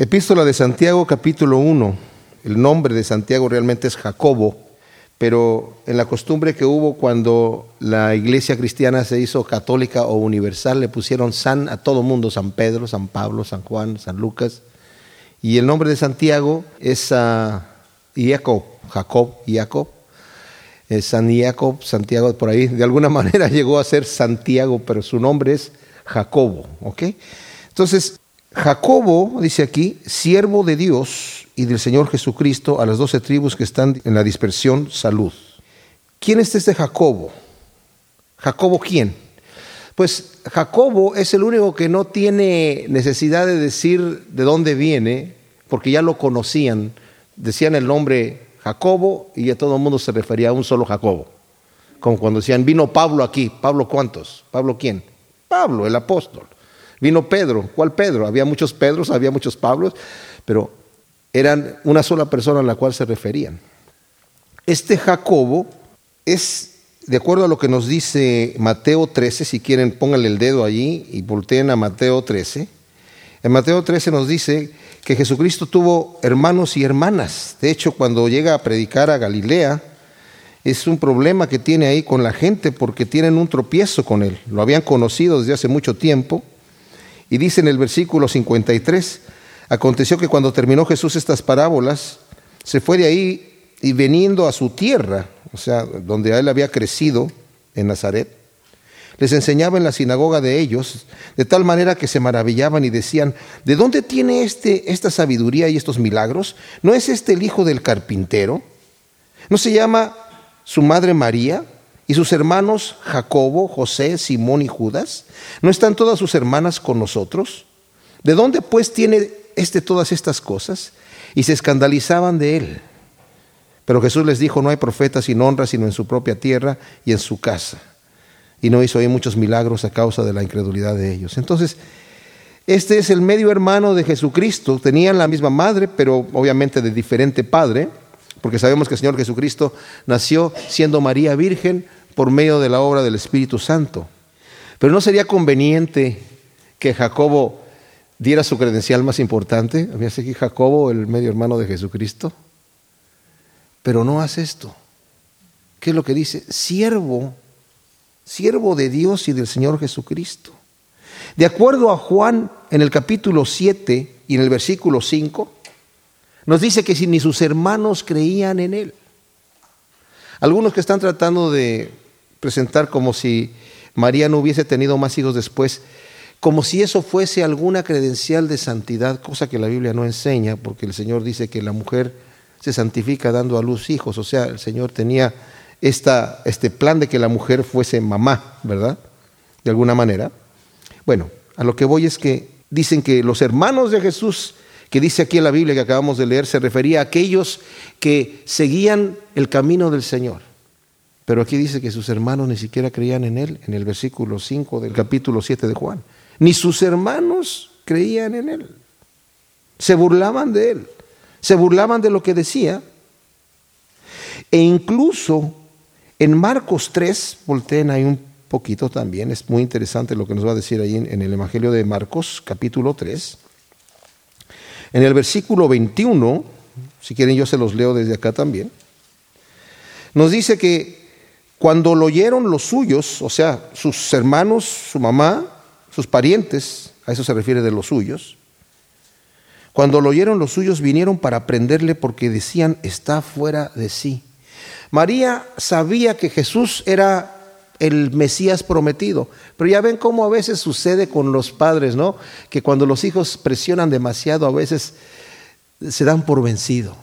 Epístola de Santiago capítulo 1. El nombre de Santiago realmente es Jacobo, pero en la costumbre que hubo cuando la iglesia cristiana se hizo católica o universal, le pusieron San a todo mundo, San Pedro, San Pablo, San Juan, San Lucas. Y el nombre de Santiago es uh, Jacob, Jacob, Jacob. San Jacob, Santiago, por ahí, de alguna manera llegó a ser Santiago, pero su nombre es Jacobo, ¿ok? Entonces, Jacobo, dice aquí, siervo de Dios y del Señor Jesucristo a las doce tribus que están en la dispersión, salud. ¿Quién es este Jacobo? ¿Jacobo quién? Pues Jacobo es el único que no tiene necesidad de decir de dónde viene, porque ya lo conocían. Decían el nombre Jacobo y a todo el mundo se refería a un solo Jacobo. Como cuando decían, vino Pablo aquí. ¿Pablo cuántos? ¿Pablo quién? Pablo, el apóstol. Vino Pedro. ¿Cuál Pedro? Había muchos Pedros, había muchos Pablos, pero eran una sola persona a la cual se referían. Este Jacobo es, de acuerdo a lo que nos dice Mateo 13, si quieren pónganle el dedo allí y volteen a Mateo 13. En Mateo 13 nos dice que Jesucristo tuvo hermanos y hermanas. De hecho, cuando llega a predicar a Galilea, es un problema que tiene ahí con la gente porque tienen un tropiezo con él. Lo habían conocido desde hace mucho tiempo y dice en el versículo 53, aconteció que cuando terminó Jesús estas parábolas, se fue de ahí y veniendo a su tierra, o sea, donde él había crecido, en Nazaret, les enseñaba en la sinagoga de ellos, de tal manera que se maravillaban y decían, ¿de dónde tiene este, esta sabiduría y estos milagros? ¿No es este el hijo del carpintero? ¿No se llama su madre María? ¿Y sus hermanos Jacobo, José, Simón y Judas? ¿No están todas sus hermanas con nosotros? ¿De dónde pues tiene este todas estas cosas? Y se escandalizaban de él. Pero Jesús les dijo, no hay profeta sin honra sino en su propia tierra y en su casa. Y no hizo ahí muchos milagros a causa de la incredulidad de ellos. Entonces, este es el medio hermano de Jesucristo. Tenían la misma madre, pero obviamente de diferente padre, porque sabemos que el Señor Jesucristo nació siendo María Virgen, por medio de la obra del Espíritu Santo. Pero no sería conveniente que Jacobo diera su credencial más importante. Había aquí Jacobo, el medio hermano de Jesucristo. Pero no hace esto. ¿Qué es lo que dice? Siervo, siervo de Dios y del Señor Jesucristo. De acuerdo a Juan en el capítulo 7 y en el versículo 5, nos dice que si ni sus hermanos creían en él. Algunos que están tratando de presentar como si María no hubiese tenido más hijos después, como si eso fuese alguna credencial de santidad, cosa que la Biblia no enseña, porque el Señor dice que la mujer se santifica dando a luz hijos, o sea, el Señor tenía esta, este plan de que la mujer fuese mamá, ¿verdad? De alguna manera. Bueno, a lo que voy es que dicen que los hermanos de Jesús, que dice aquí en la Biblia que acabamos de leer, se refería a aquellos que seguían el camino del Señor. Pero aquí dice que sus hermanos ni siquiera creían en él, en el versículo 5 del capítulo 7 de Juan. Ni sus hermanos creían en él. Se burlaban de él. Se burlaban de lo que decía. E incluso en Marcos 3, volteen ahí un poquito también, es muy interesante lo que nos va a decir ahí en el Evangelio de Marcos, capítulo 3. En el versículo 21, si quieren yo se los leo desde acá también, nos dice que cuando lo oyeron los suyos, o sea, sus hermanos, su mamá, sus parientes, a eso se refiere de los suyos, cuando lo oyeron los suyos vinieron para prenderle porque decían, está fuera de sí. María sabía que Jesús era el Mesías prometido, pero ya ven cómo a veces sucede con los padres, ¿no? Que cuando los hijos presionan demasiado, a veces se dan por vencido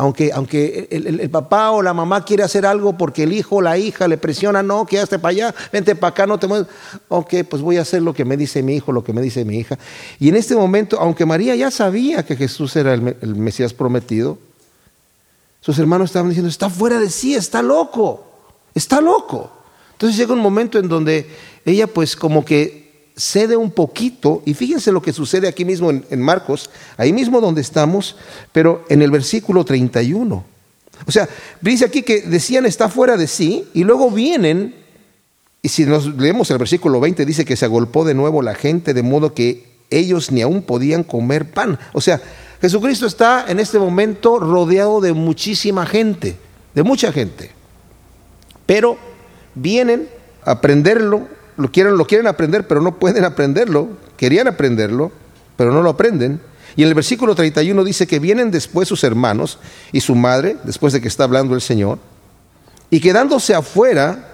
aunque, aunque el, papá o la mamá quiere hacer algo porque el hijo o la hija le presiona, no, quédate para allá, vente para acá, no te mueves. Ok, pues voy a hacer lo que me dice mi hijo, lo que me dice mi hija. Y en este momento, aunque María ya sabía que Jesús era el, el Mesías prometido, sus hermanos estaban diciendo, está fuera de sí, está loco, está loco. Entonces llega un momento en donde ella pues como que cede un poquito, y fíjense lo que sucede aquí mismo en, Marcos, ahí mismo donde estamos, pero en el versículo 31. O sea, dice aquí que decían está fuera de sí, y luego vienen, y si nos leemos el versículo 20, dice que se agolpó de nuevo la gente, de modo que ellos ni aún podían comer pan. O sea, Jesucristo está en este momento rodeado de muchísima gente, de mucha gente. Pero vienen a aprenderlo, lo quieren, lo quieren aprender, pero no pueden aprenderlo. Querían aprenderlo, pero no lo aprenden. Y en el versículo 31 dice que vienen después sus hermanos y su madre, después de que está hablando el Señor, y quedándose afuera,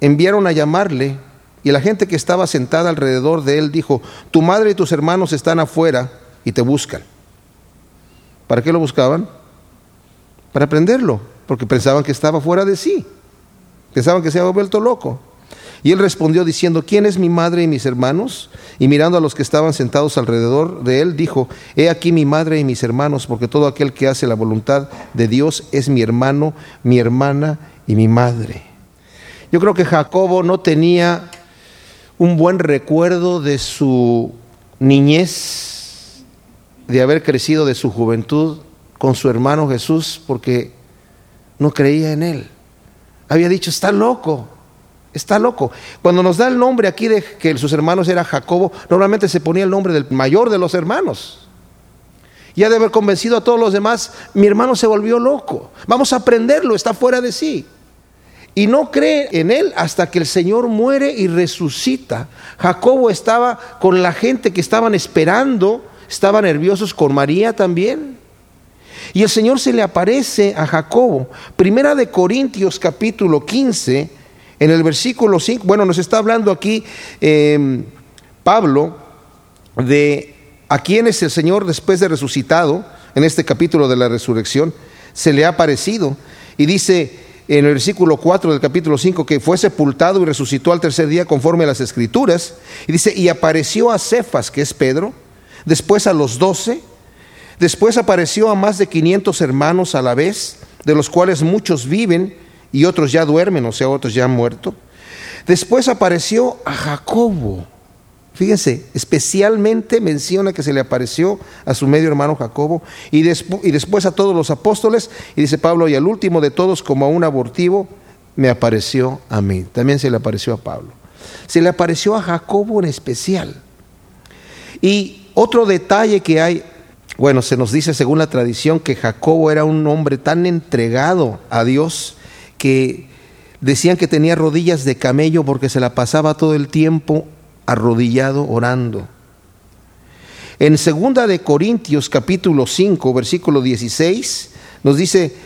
enviaron a llamarle, y la gente que estaba sentada alrededor de él dijo, tu madre y tus hermanos están afuera y te buscan. ¿Para qué lo buscaban? Para aprenderlo, porque pensaban que estaba fuera de sí, pensaban que se había vuelto loco. Y él respondió diciendo, ¿quién es mi madre y mis hermanos? Y mirando a los que estaban sentados alrededor de él, dijo, He aquí mi madre y mis hermanos, porque todo aquel que hace la voluntad de Dios es mi hermano, mi hermana y mi madre. Yo creo que Jacobo no tenía un buen recuerdo de su niñez, de haber crecido de su juventud con su hermano Jesús, porque no creía en él. Había dicho, está loco, Está loco. Cuando nos da el nombre aquí de que sus hermanos era Jacobo, normalmente se ponía el nombre del mayor de los hermanos. Y ha de haber convencido a todos los demás, mi hermano se volvió loco. Vamos a aprenderlo, está fuera de sí. Y no cree en él hasta que el Señor muere y resucita. Jacobo estaba con la gente que estaban esperando, estaban nerviosos con María también. Y el Señor se le aparece a Jacobo. Primera de Corintios capítulo 15 en el versículo 5, bueno, nos está hablando aquí em, Pablo de a quienes el Señor después de resucitado, en este capítulo de la resurrección, se le ha aparecido. Y dice en el versículo 4 del capítulo 5 que fue sepultado y resucitó al tercer día conforme a las escrituras. Y dice, y apareció a Cefas, que es Pedro, después a los doce, después apareció a más de 500 hermanos a la vez, de los cuales muchos viven y otros ya duermen, o sea, otros ya han muerto. Después apareció a Jacobo. Fíjense, especialmente menciona que se le apareció a su medio hermano Jacobo y, y después a todos los apóstoles. Y dice Pablo, y al último de todos, como a un abortivo, me apareció a mí. También se le apareció a Pablo. Se le apareció a Jacobo en especial. Y otro detalle que hay, bueno, se nos dice según la tradición que Jacobo era un hombre tan entregado a Dios que decían que tenía rodillas de camello porque se la pasaba todo el tiempo arrodillado orando. En segunda de Corintios capítulo 5, versículo 16, nos dice,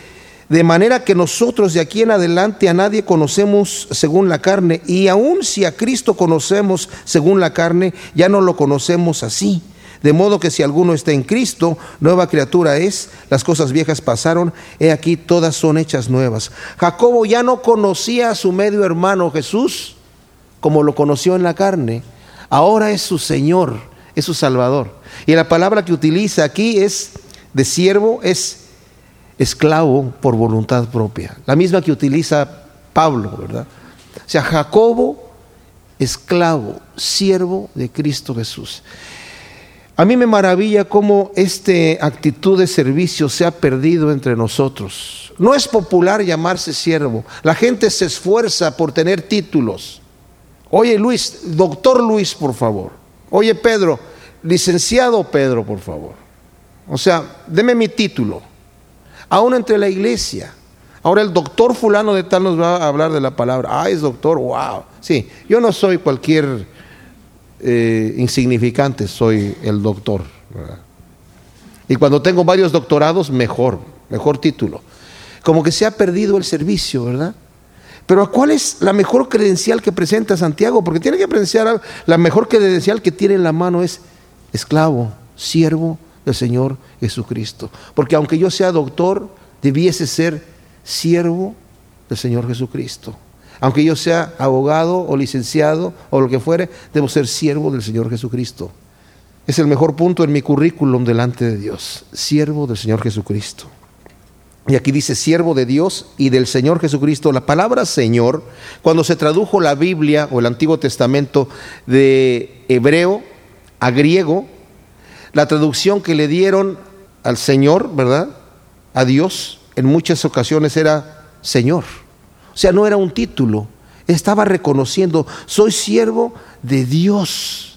de manera que nosotros de aquí en adelante a nadie conocemos según la carne, y aun si a Cristo conocemos según la carne, ya no lo conocemos así. De modo que si alguno está en Cristo, nueva criatura es, las cosas viejas pasaron, he aquí todas son hechas nuevas. Jacobo ya no conocía a su medio hermano Jesús como lo conoció en la carne, ahora es su Señor, es su Salvador. Y la palabra que utiliza aquí es de siervo, es esclavo por voluntad propia, la misma que utiliza Pablo, ¿verdad? O sea, Jacobo, esclavo, siervo de Cristo Jesús. A mí me maravilla cómo esta actitud de servicio se ha perdido entre nosotros. No es popular llamarse siervo. La gente se esfuerza por tener títulos. Oye Luis, doctor Luis, por favor. Oye Pedro, licenciado Pedro, por favor. O sea, deme mi título. Aún entre la iglesia. Ahora el doctor fulano de tal nos va a hablar de la palabra. Ah, es doctor, wow. Sí, yo no soy cualquier eh, insignificante, soy el doctor. Y cuando tengo varios doctorados, mejor, mejor título. Como que se ha perdido el servicio, ¿verdad? Pero ¿cuál es la mejor credencial que presenta Santiago? Porque tiene que presenciar la mejor credencial que tiene en la mano es esclavo, siervo del Señor Jesucristo. Porque aunque yo sea doctor, debiese ser siervo del Señor Jesucristo. Aunque yo sea abogado o licenciado o lo que fuere, debo ser siervo del Señor Jesucristo. Es el mejor punto en mi currículum delante de Dios, siervo del Señor Jesucristo. Y aquí dice siervo de Dios y del Señor Jesucristo. La palabra Señor, cuando se tradujo la Biblia o el Antiguo Testamento de hebreo a griego, la traducción que le dieron al Señor, ¿verdad? A Dios, en muchas ocasiones era Señor. O sea, no era un título. Estaba reconociendo, soy siervo de Dios.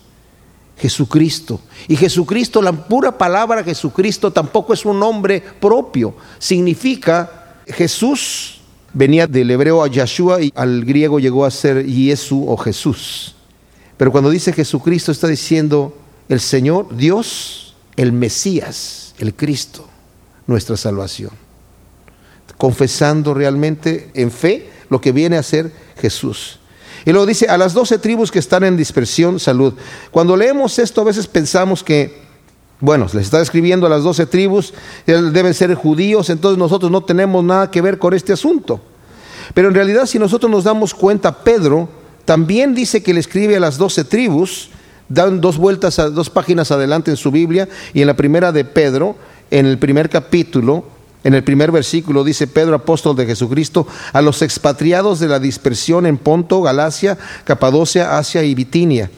Jesucristo. Y Jesucristo, la pura palabra Jesucristo tampoco es un nombre propio. Significa Jesús, venía del hebreo a Yahshua y al griego llegó a ser Jesús o Jesús. Pero cuando dice Jesucristo está diciendo el Señor, Dios, el Mesías, el Cristo, nuestra salvación. Confesando realmente en fe lo que viene a ser Jesús. Y luego dice, a las doce tribus que están en dispersión, salud. Cuando leemos esto a veces pensamos que, bueno, les está escribiendo a las doce tribus, deben ser judíos, entonces nosotros no tenemos nada que ver con este asunto. Pero en realidad si nosotros nos damos cuenta, Pedro también dice que le escribe a las doce tribus, dan dos vueltas, dos páginas adelante en su Biblia, y en la primera de Pedro, en el primer capítulo, en el primer versículo dice Pedro, apóstol de Jesucristo, a los expatriados de la dispersión en Ponto, Galacia, Capadocia, Asia y Bitinia.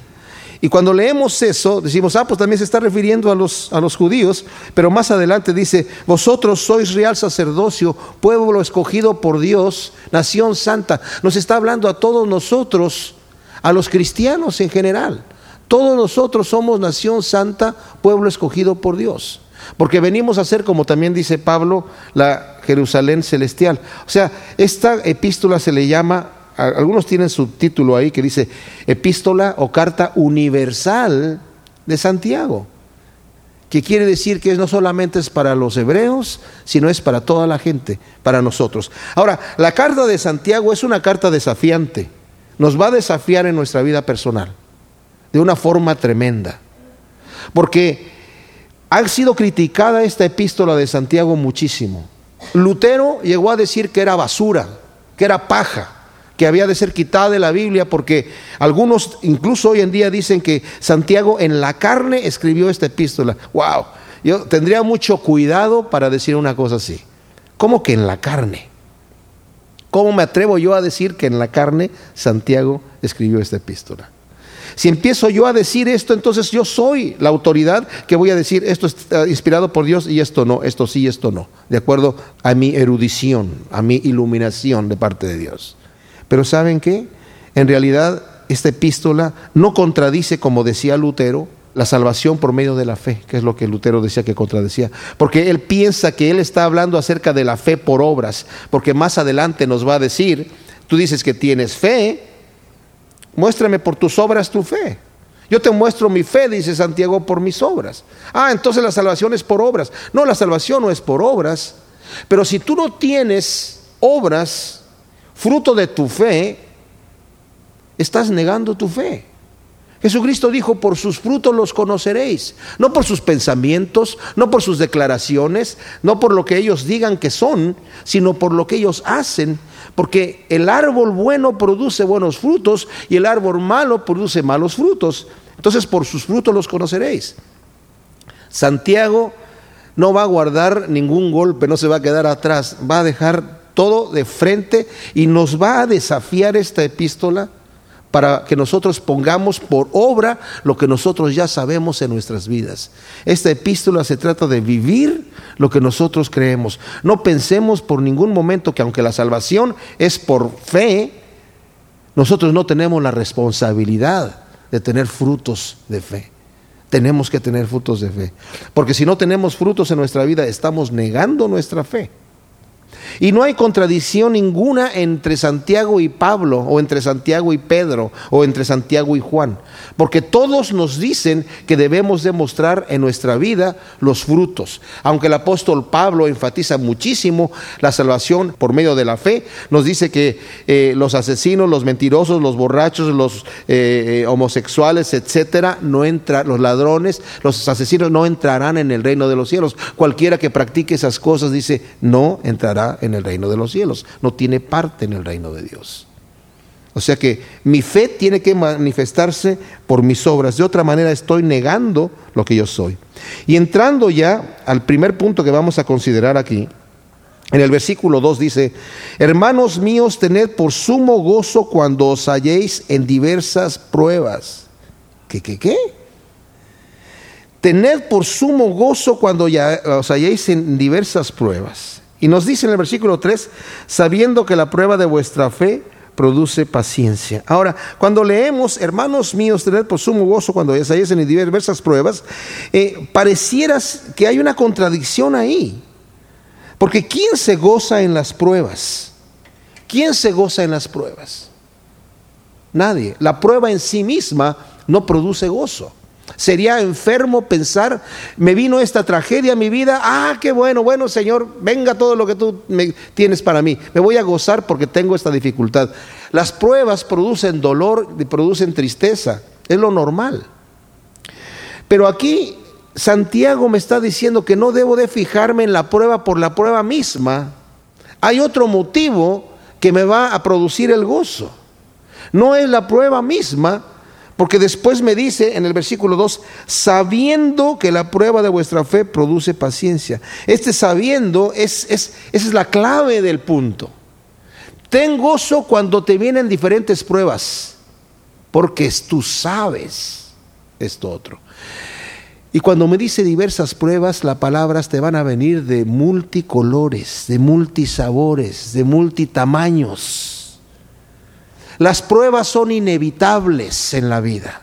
Y cuando leemos eso, decimos, ah, pues también se está refiriendo a los, a los judíos, pero más adelante dice, vosotros sois real sacerdocio, pueblo escogido por Dios, nación santa. Nos está hablando a todos nosotros, a los cristianos en general. Todos nosotros somos nación santa, pueblo escogido por Dios. Porque venimos a ser, como también dice Pablo, la Jerusalén celestial. O sea, esta epístola se le llama, algunos tienen su título ahí que dice epístola o carta universal de Santiago, que quiere decir que no solamente es para los hebreos, sino es para toda la gente, para nosotros. Ahora, la carta de Santiago es una carta desafiante, nos va a desafiar en nuestra vida personal, de una forma tremenda, porque ha sido criticada esta epístola de Santiago muchísimo. Lutero llegó a decir que era basura, que era paja, que había de ser quitada de la Biblia porque algunos incluso hoy en día dicen que Santiago en la carne escribió esta epístola. Wow, yo tendría mucho cuidado para decir una cosa así. ¿Cómo que en la carne? ¿Cómo me atrevo yo a decir que en la carne Santiago escribió esta epístola? Si empiezo yo a decir esto, entonces yo soy la autoridad que voy a decir esto es inspirado por Dios y esto no, esto sí, esto no, de acuerdo a mi erudición, a mi iluminación de parte de Dios. Pero ¿saben qué? En realidad esta epístola no contradice, como decía Lutero, la salvación por medio de la fe, que es lo que Lutero decía que contradecía, porque él piensa que él está hablando acerca de la fe por obras, porque más adelante nos va a decir, tú dices que tienes fe, Muéstrame por tus obras tu fe. Yo te muestro mi fe, dice Santiago, por mis obras. Ah, entonces la salvación es por obras. No, la salvación no es por obras. Pero si tú no tienes obras, fruto de tu fe, estás negando tu fe. Jesucristo dijo, por sus frutos los conoceréis, no por sus pensamientos, no por sus declaraciones, no por lo que ellos digan que son, sino por lo que ellos hacen, porque el árbol bueno produce buenos frutos y el árbol malo produce malos frutos. Entonces por sus frutos los conoceréis. Santiago no va a guardar ningún golpe, no se va a quedar atrás, va a dejar todo de frente y nos va a desafiar esta epístola para que nosotros pongamos por obra lo que nosotros ya sabemos en nuestras vidas. Esta epístola se trata de vivir lo que nosotros creemos. No pensemos por ningún momento que aunque la salvación es por fe, nosotros no tenemos la responsabilidad de tener frutos de fe. Tenemos que tener frutos de fe. Porque si no tenemos frutos en nuestra vida, estamos negando nuestra fe. Y no hay contradicción ninguna entre Santiago y Pablo, o entre Santiago y Pedro, o entre Santiago y Juan, porque todos nos dicen que debemos demostrar en nuestra vida los frutos. Aunque el apóstol Pablo enfatiza muchísimo la salvación por medio de la fe, nos dice que eh, los asesinos, los mentirosos, los borrachos, los eh, eh, homosexuales, etcétera, no entran, los ladrones, los asesinos no entrarán en el reino de los cielos. Cualquiera que practique esas cosas dice, no entrará en el reino de los cielos, no tiene parte en el reino de Dios. O sea que mi fe tiene que manifestarse por mis obras, de otra manera estoy negando lo que yo soy. Y entrando ya al primer punto que vamos a considerar aquí, en el versículo 2 dice, hermanos míos, tened por sumo gozo cuando os halléis en diversas pruebas. ¿Qué, qué, qué? Tened por sumo gozo cuando os halléis en diversas pruebas. Y nos dice en el versículo 3, sabiendo que la prueba de vuestra fe produce paciencia. Ahora, cuando leemos, hermanos míos, tener por sumo gozo cuando hayáis en diversas pruebas, eh, pareciera que hay una contradicción ahí. Porque ¿quién se goza en las pruebas? ¿Quién se goza en las pruebas? Nadie. La prueba en sí misma no produce gozo. Sería enfermo pensar, me vino esta tragedia a mi vida, ah, qué bueno, bueno Señor, venga todo lo que tú me tienes para mí. Me voy a gozar porque tengo esta dificultad. Las pruebas producen dolor y producen tristeza, es lo normal. Pero aquí Santiago me está diciendo que no debo de fijarme en la prueba por la prueba misma. Hay otro motivo que me va a producir el gozo. No es la prueba misma, porque después me dice en el versículo 2, sabiendo que la prueba de vuestra fe produce paciencia. Este sabiendo es, es, esa es la clave del punto. Ten gozo cuando te vienen diferentes pruebas, porque tú sabes esto otro. Y cuando me dice diversas pruebas, las palabras te van a venir de multicolores, de multisabores, de multitamaños. Las pruebas son inevitables en la vida.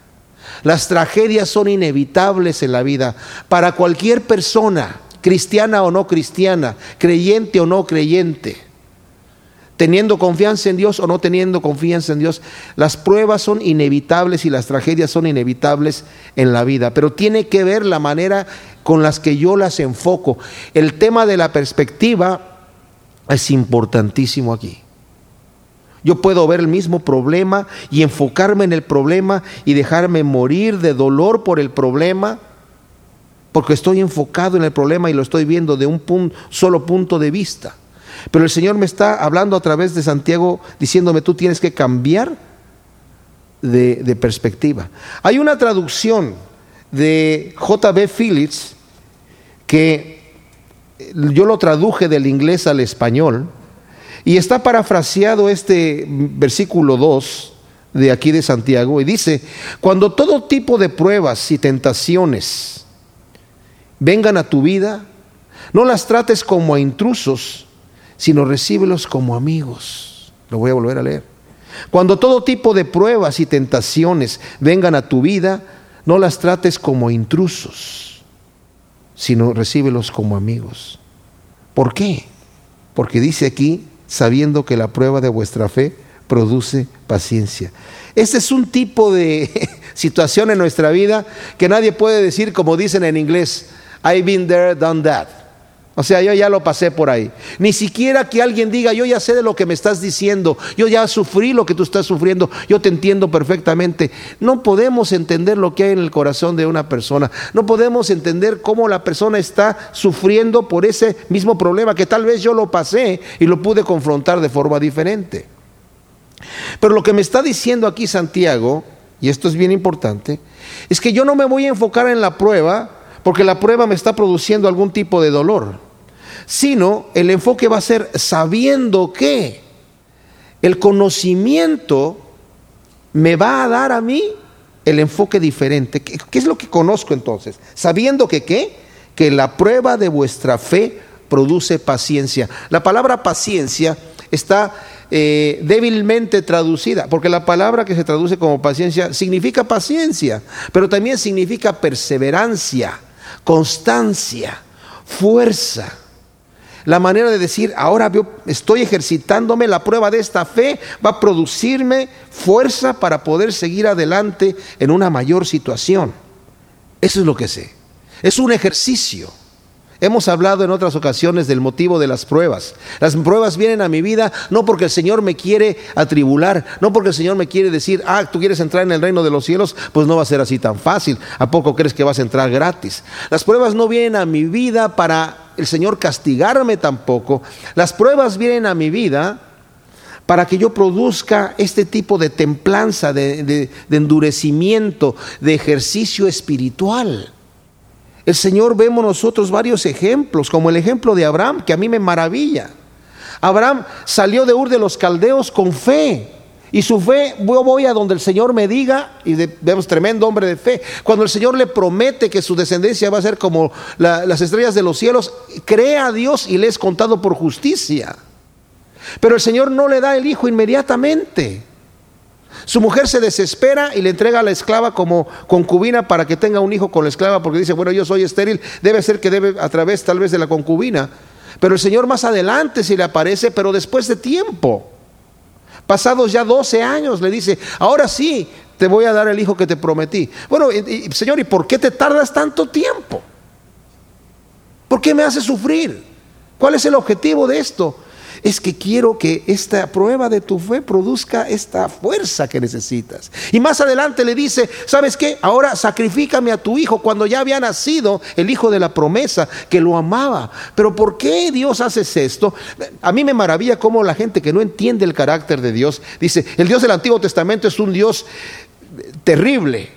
Las tragedias son inevitables en la vida para cualquier persona, cristiana o no cristiana, creyente o no creyente, teniendo confianza en Dios o no teniendo confianza en Dios. Las pruebas son inevitables y las tragedias son inevitables en la vida, pero tiene que ver la manera con las que yo las enfoco. El tema de la perspectiva es importantísimo aquí. Yo puedo ver el mismo problema y enfocarme en el problema y dejarme morir de dolor por el problema, porque estoy enfocado en el problema y lo estoy viendo de un solo punto de vista. Pero el Señor me está hablando a través de Santiago diciéndome, tú tienes que cambiar de, de perspectiva. Hay una traducción de J.B. Phillips que yo lo traduje del inglés al español y está parafraseado este versículo 2 de aquí de Santiago y dice, cuando todo tipo de pruebas y tentaciones vengan a tu vida, no las trates como a intrusos, sino recíbelos como amigos. Lo voy a volver a leer. Cuando todo tipo de pruebas y tentaciones vengan a tu vida, no las trates como intrusos, sino recíbelos como amigos. ¿Por qué? Porque dice aquí, sabiendo que la prueba de vuestra fe produce paciencia. Este es un tipo de situación en nuestra vida que nadie puede decir como dicen en inglés, I've been there, done that. O sea, yo ya lo pasé por ahí. Ni siquiera que alguien diga, yo ya sé de lo que me estás diciendo, yo ya sufrí lo que tú estás sufriendo, yo te entiendo perfectamente. No podemos entender lo que hay en el corazón de una persona. No podemos entender cómo la persona está sufriendo por ese mismo problema que tal vez yo lo pasé y lo pude confrontar de forma diferente. Pero lo que me está diciendo aquí Santiago, y esto es bien importante, es que yo no me voy a enfocar en la prueba porque la prueba me está produciendo algún tipo de dolor sino el enfoque va a ser sabiendo que el conocimiento me va a dar a mí el enfoque diferente. ¿Qué, es lo que conozco entonces? Sabiendo que qué? Que la prueba de vuestra fe produce paciencia. La palabra paciencia está eh, débilmente traducida, porque la palabra que se traduce como paciencia significa paciencia, pero también significa perseverancia, constancia, fuerza la manera de decir, ahora yo estoy ejercitándome, la prueba de esta fe va a producirme fuerza para poder seguir adelante en una mayor situación. Eso es lo que sé. Es un ejercicio. Hemos hablado en otras ocasiones del motivo de las pruebas. Las pruebas vienen a mi vida no porque el Señor me quiere atribular, no porque el Señor me quiere decir, ah, tú quieres entrar en el reino de los cielos, pues no va a ser así tan fácil. ¿A poco crees que vas a entrar gratis? Las pruebas no vienen a mi vida para el Señor castigarme tampoco. Las pruebas vienen a mi vida para que yo produzca este tipo de templanza, de, endurecimiento, de ejercicio espiritual. El Señor vemos nosotros varios ejemplos, como el ejemplo de Abraham, que a mí me maravilla. Abraham salió de Ur de los Caldeos con fe. Y su fe, yo voy a donde el Señor me diga, y vemos tremendo hombre de fe. Cuando el Señor le promete que su descendencia va a ser como las estrellas de los cielos, cree a Dios y le es contado por justicia. Pero el Señor no le da el hijo inmediatamente. Su mujer se desespera y le entrega a la esclava como concubina para que tenga un hijo con la esclava, porque dice, bueno, yo soy estéril, debe ser que debe a través tal vez de la concubina. Pero el Señor más adelante sí le aparece, pero después de tiempo. Pasados ya 12 años le dice, ahora sí, te voy a dar el hijo que te prometí. Bueno, Señor, ¿y por qué te tardas tanto tiempo? ¿Por qué me haces sufrir? ¿Cuál es el objetivo de esto? Es que quiero que esta prueba de tu fe produzca esta fuerza que necesitas. Y más adelante le dice, ¿sabes qué? Ahora sacrifícame a tu hijo cuando ya había nacido el hijo de la promesa que lo amaba. Pero ¿por qué Dios hace esto? A mí me maravilla cómo la gente que no entiende el carácter de Dios dice, el Dios del Antiguo Testamento es un Dios terrible,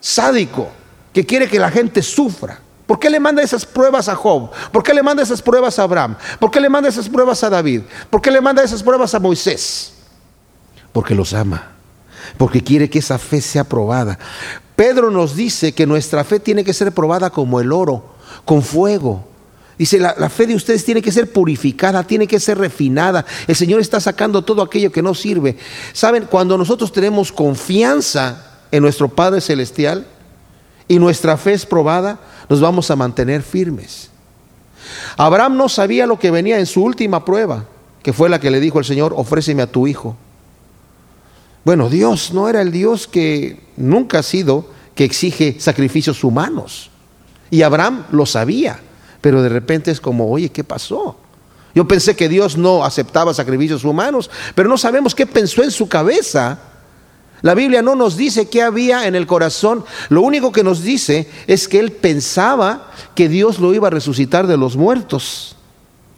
sádico, que quiere que la gente sufra. ¿Por qué le manda esas pruebas a Job? ¿Por qué le manda esas pruebas a Abraham? ¿Por qué le manda esas pruebas a David? ¿Por qué le manda esas pruebas a Moisés? Porque los ama, porque quiere que esa fe sea probada. Pedro nos dice que nuestra fe tiene que ser probada como el oro, con fuego. Dice, la, la, fe de ustedes tiene que ser purificada, tiene que ser refinada. El Señor está sacando todo aquello que no sirve. Saben, cuando nosotros tenemos confianza en nuestro Padre Celestial y nuestra fe es probada, nos vamos a mantener firmes. Abraham no sabía lo que venía en su última prueba, que fue la que le dijo el Señor, ofréceme a tu hijo. Bueno, Dios no era el Dios que nunca ha sido, que exige sacrificios humanos. Y Abraham lo sabía, pero de repente es como, oye, ¿qué pasó? Yo pensé que Dios no aceptaba sacrificios humanos, pero no sabemos qué pensó en su cabeza la Biblia no nos dice qué había en el corazón, lo único que nos dice es que él pensaba que Dios lo iba a resucitar de los muertos.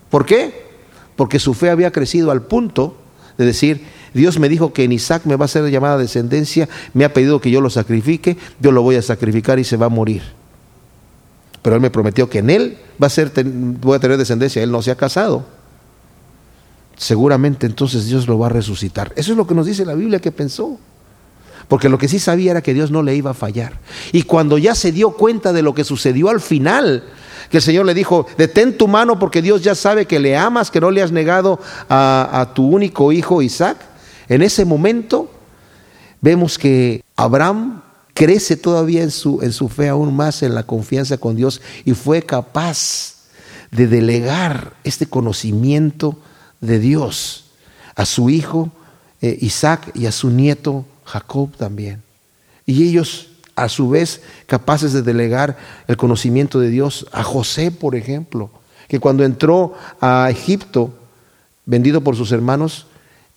¿Por qué? Porque su fe había crecido al punto de decir, Dios me dijo que en Isaac me va a ser llamada descendencia, me ha pedido que yo lo sacrifique, yo lo voy a sacrificar y se va a morir. Pero él me prometió que en él va a ser, voy a tener descendencia, él no se ha casado. Seguramente entonces Dios lo va a resucitar. Eso es lo que nos dice la Biblia que pensó porque lo que sí sabía era que Dios no le iba a fallar. Y cuando ya se dio cuenta de lo que sucedió al final, que el Señor le dijo, detén tu mano porque Dios ya sabe que le amas, que no le has negado a, tu único hijo Isaac, en ese momento vemos que Abraham crece todavía en su, fe aún más, en la confianza con Dios, y fue capaz de delegar este conocimiento de Dios a su hijo eh, Isaac y a su nieto Jacob también. Y ellos, a su vez, capaces de delegar el conocimiento de Dios a José, por ejemplo, que cuando entró a Egipto, vendido por sus hermanos,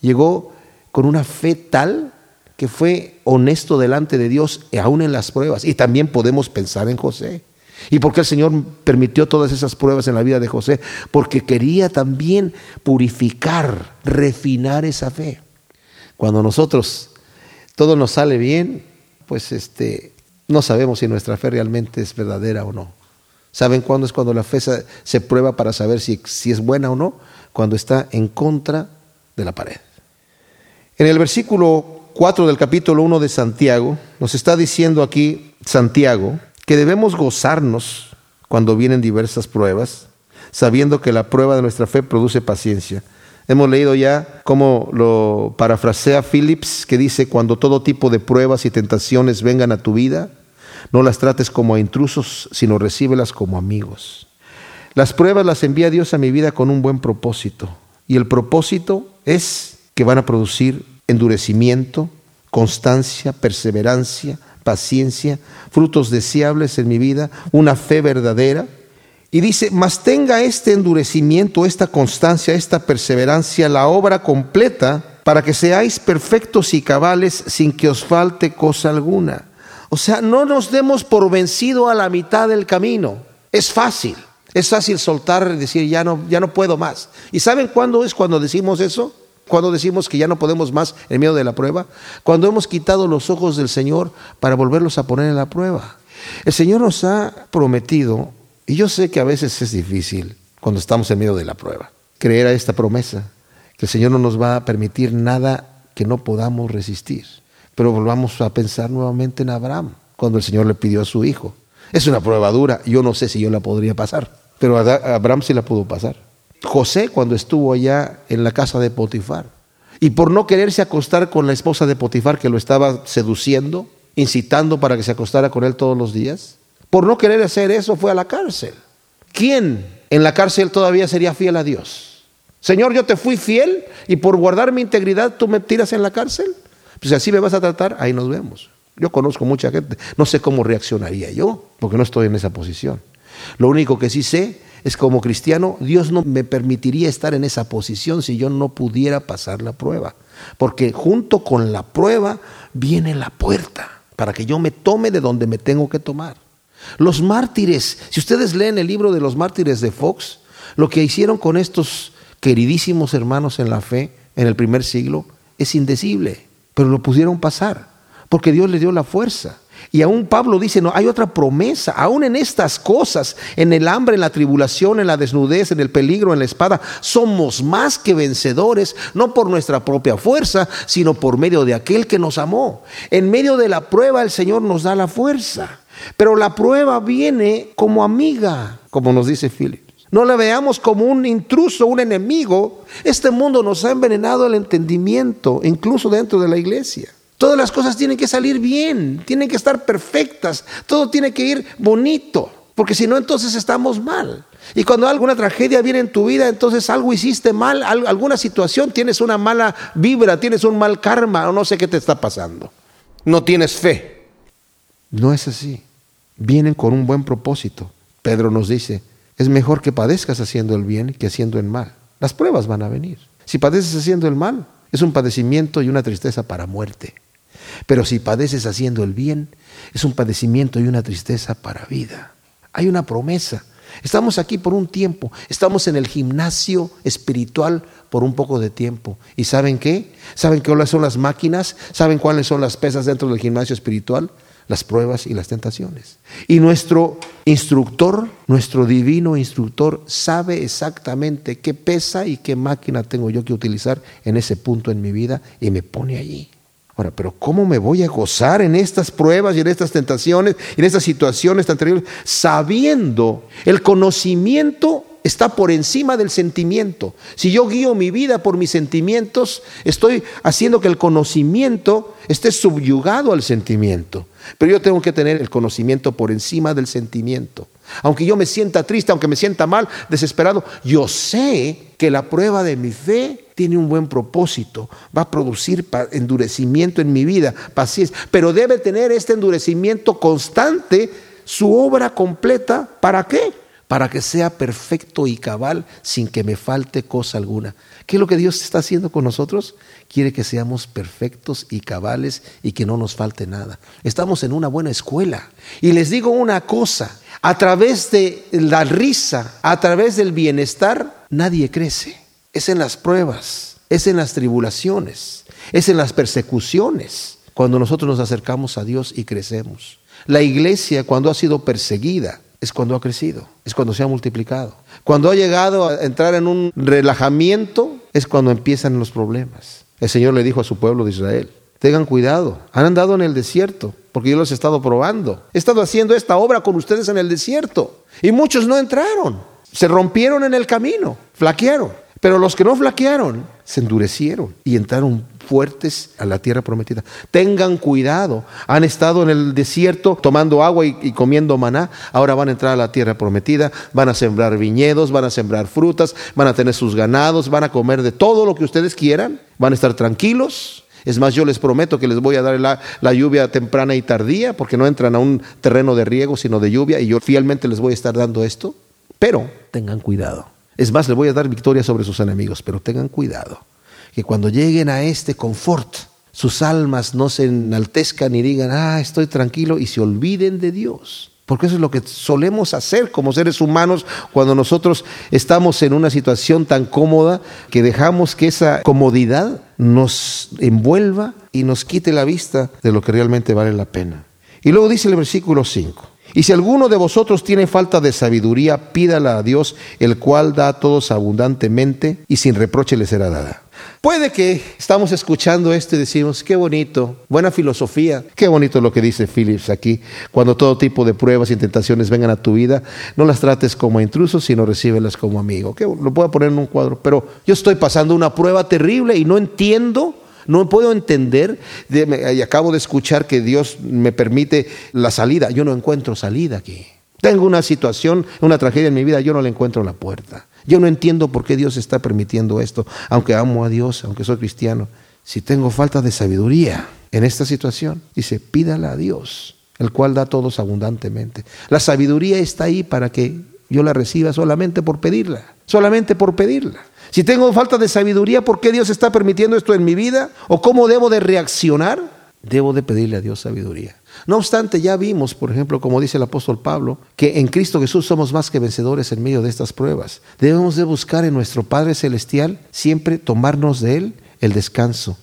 llegó con una fe tal que fue honesto delante de Dios, aún en las pruebas. Y también podemos pensar en José. ¿Y por qué el Señor permitió todas esas pruebas en la vida de José? Porque quería también purificar, refinar esa fe. Cuando nosotros todo nos sale bien, pues este, no sabemos si nuestra fe realmente es verdadera o no. ¿Saben cuándo es cuando la fe se, prueba para saber si, si es buena o no? Cuando está en contra de la pared. En el versículo 4 del capítulo 1 de Santiago, nos está diciendo aquí Santiago que debemos gozarnos cuando vienen diversas pruebas, sabiendo que la prueba de nuestra fe produce paciencia. Hemos leído ya cómo lo parafrasea Phillips, que dice, cuando todo tipo de pruebas y tentaciones vengan a tu vida, no las trates como a intrusos, sino recíbelas como amigos. Las pruebas las envía Dios a mi vida con un buen propósito. Y el propósito es que van a producir endurecimiento, constancia, perseverancia, paciencia, frutos deseables en mi vida, una fe verdadera, y dice, mas tenga este endurecimiento, esta constancia, esta perseverancia, la obra completa, para que seáis perfectos y cabales sin que os falte cosa alguna. O sea, no nos demos por vencido a la mitad del camino. Es fácil. Es fácil soltar y decir, ya no, ya no puedo más. ¿Y saben cuándo es cuando decimos eso? Cuando decimos que ya no podemos más en medio de la prueba. Cuando hemos quitado los ojos del Señor para volverlos a poner en la prueba. El Señor nos ha prometido y yo sé que a veces es difícil cuando estamos en medio de la prueba, creer a esta promesa, que el Señor no nos va a permitir nada que no podamos resistir. Pero volvamos a pensar nuevamente en Abraham, cuando el Señor le pidió a su hijo. Es una prueba dura, yo no sé si yo la podría pasar, pero Abraham sí la pudo pasar. José cuando estuvo allá en la casa de Potifar. Y por no quererse acostar con la esposa de Potifar que lo estaba seduciendo, incitando para que se acostara con él todos los días, por no querer hacer eso fue a la cárcel. ¿Quién en la cárcel todavía sería fiel a Dios? Señor, yo te fui fiel y por guardar mi integridad tú me tiras en la cárcel. Pues así me vas a tratar, ahí nos vemos. Yo conozco mucha gente, no sé cómo reaccionaría yo, porque no estoy en esa posición. Lo único que sí sé es como cristiano, Dios no me permitiría estar en esa posición si yo no pudiera pasar la prueba. Porque junto con la prueba viene la puerta para que yo me tome de donde me tengo que tomar. Los mártires, si ustedes leen el libro de los mártires de Fox, lo que hicieron con estos queridísimos hermanos en la fe en el primer siglo es indecible, pero lo pudieron pasar, porque Dios les dio la fuerza. Y aún Pablo dice, no, hay otra promesa, aún en estas cosas, en el hambre, en la tribulación, en la desnudez, en el peligro, en la espada, somos más que vencedores, no por nuestra propia fuerza, sino por medio de aquel que nos amó. En medio de la prueba el Señor nos da la fuerza, pero la prueba viene como amiga, como nos dice Philip. No la veamos como un intruso, un enemigo. Este mundo nos ha envenenado el entendimiento, incluso dentro de la iglesia. Todas las cosas tienen que salir bien, tienen que estar perfectas, todo tiene que ir bonito, porque si no entonces estamos mal. Y cuando alguna tragedia viene en tu vida, entonces algo hiciste mal, alguna situación, tienes una mala vibra, tienes un mal karma o no sé qué te está pasando. No tienes fe. No es así. Vienen con un buen propósito. Pedro nos dice, es mejor que padezcas haciendo el bien que haciendo el mal. Las pruebas van a venir. Si padeces haciendo el mal, es un padecimiento y una tristeza para muerte. Pero si padeces haciendo el bien, es un padecimiento y una tristeza para vida. Hay una promesa. Estamos aquí por un tiempo, estamos en el gimnasio espiritual por un poco de tiempo. ¿Y saben qué? ¿Saben cuáles son las máquinas? ¿Saben cuáles son las pesas dentro del gimnasio espiritual? Las pruebas y las tentaciones. Y nuestro instructor, nuestro divino instructor, sabe exactamente qué pesa y qué máquina tengo yo que utilizar en ese punto en mi vida y me pone allí. Ahora, pero ¿cómo me voy a gozar en estas pruebas y en estas tentaciones y en estas situaciones tan terribles? Sabiendo el conocimiento está por encima del sentimiento. Si yo guío mi vida por mis sentimientos, estoy haciendo que el conocimiento esté subyugado al sentimiento. Pero yo tengo que tener el conocimiento por encima del sentimiento. Aunque yo me sienta triste, aunque me sienta mal, desesperado, yo sé que la prueba de mi fe tiene un buen propósito, va a producir endurecimiento en mi vida, paciencia, pero debe tener este endurecimiento constante, su obra completa, ¿para qué? Para que sea perfecto y cabal sin que me falte cosa alguna. ¿Qué es lo que Dios está haciendo con nosotros? Quiere que seamos perfectos y cabales y que no nos falte nada. Estamos en una buena escuela. Y les digo una cosa, a través de la risa, a través del bienestar, nadie crece. Es en las pruebas, es en las tribulaciones, es en las persecuciones cuando nosotros nos acercamos a Dios y crecemos. La iglesia cuando ha sido perseguida es cuando ha crecido, es cuando se ha multiplicado. Cuando ha llegado a entrar en un relajamiento es cuando empiezan los problemas. El Señor le dijo a su pueblo de Israel, tengan cuidado, han andado en el desierto, porque yo los he estado probando. He estado haciendo esta obra con ustedes en el desierto. Y muchos no entraron, se rompieron en el camino, flaquearon. Pero los que no flaquearon se endurecieron y entraron fuertes a la tierra prometida. Tengan cuidado. Han estado en el desierto tomando agua y, comiendo maná. Ahora van a entrar a la tierra prometida. Van a sembrar viñedos, van a sembrar frutas, van a tener sus ganados, van a comer de todo lo que ustedes quieran. Van a estar tranquilos. Es más, yo les prometo que les voy a dar la, la, lluvia temprana y tardía, porque no entran a un terreno de riego, sino de lluvia, y yo fielmente les voy a estar dando esto. Pero tengan cuidado. Es más, les voy a dar victoria sobre sus enemigos, pero tengan cuidado, que cuando lleguen a este confort, sus almas no se enaltezcan y digan, ah, estoy tranquilo, y se olviden de Dios. Porque eso es lo que solemos hacer como seres humanos cuando nosotros estamos en una situación tan cómoda que dejamos que esa comodidad nos envuelva y nos quite la vista de lo que realmente vale la pena. Y luego dice el versículo 5. Y si alguno de vosotros tiene falta de sabiduría, pídala a Dios, el cual da a todos abundantemente y sin reproche le será dada. Puede que estamos escuchando esto y decimos, qué bonito, buena filosofía, qué bonito lo que dice Phillips aquí. Cuando todo tipo de pruebas y tentaciones vengan a tu vida, no las trates como intrusos, sino recíbelas como amigo. Lo puedo poner en un cuadro, pero yo estoy pasando una prueba terrible y no entiendo no puedo entender, y acabo de escuchar que Dios me permite la salida. Yo no encuentro salida aquí. Tengo una situación, una tragedia en mi vida, yo no le encuentro la puerta. Yo no entiendo por qué Dios está permitiendo esto, aunque amo a Dios, aunque soy cristiano. Si tengo falta de sabiduría en esta situación, dice, pídala a Dios, el cual da a todos abundantemente. La sabiduría está ahí para que yo la reciba solamente por pedirla, solamente por pedirla. Si tengo falta de sabiduría, ¿por qué Dios está permitiendo esto en mi vida? ¿O cómo debo de reaccionar? Debo de pedirle a Dios sabiduría. No obstante, ya vimos, por ejemplo, como dice el apóstol Pablo, que en Cristo Jesús somos más que vencedores en medio de estas pruebas. Debemos de buscar en nuestro Padre Celestial siempre tomarnos de Él el descanso.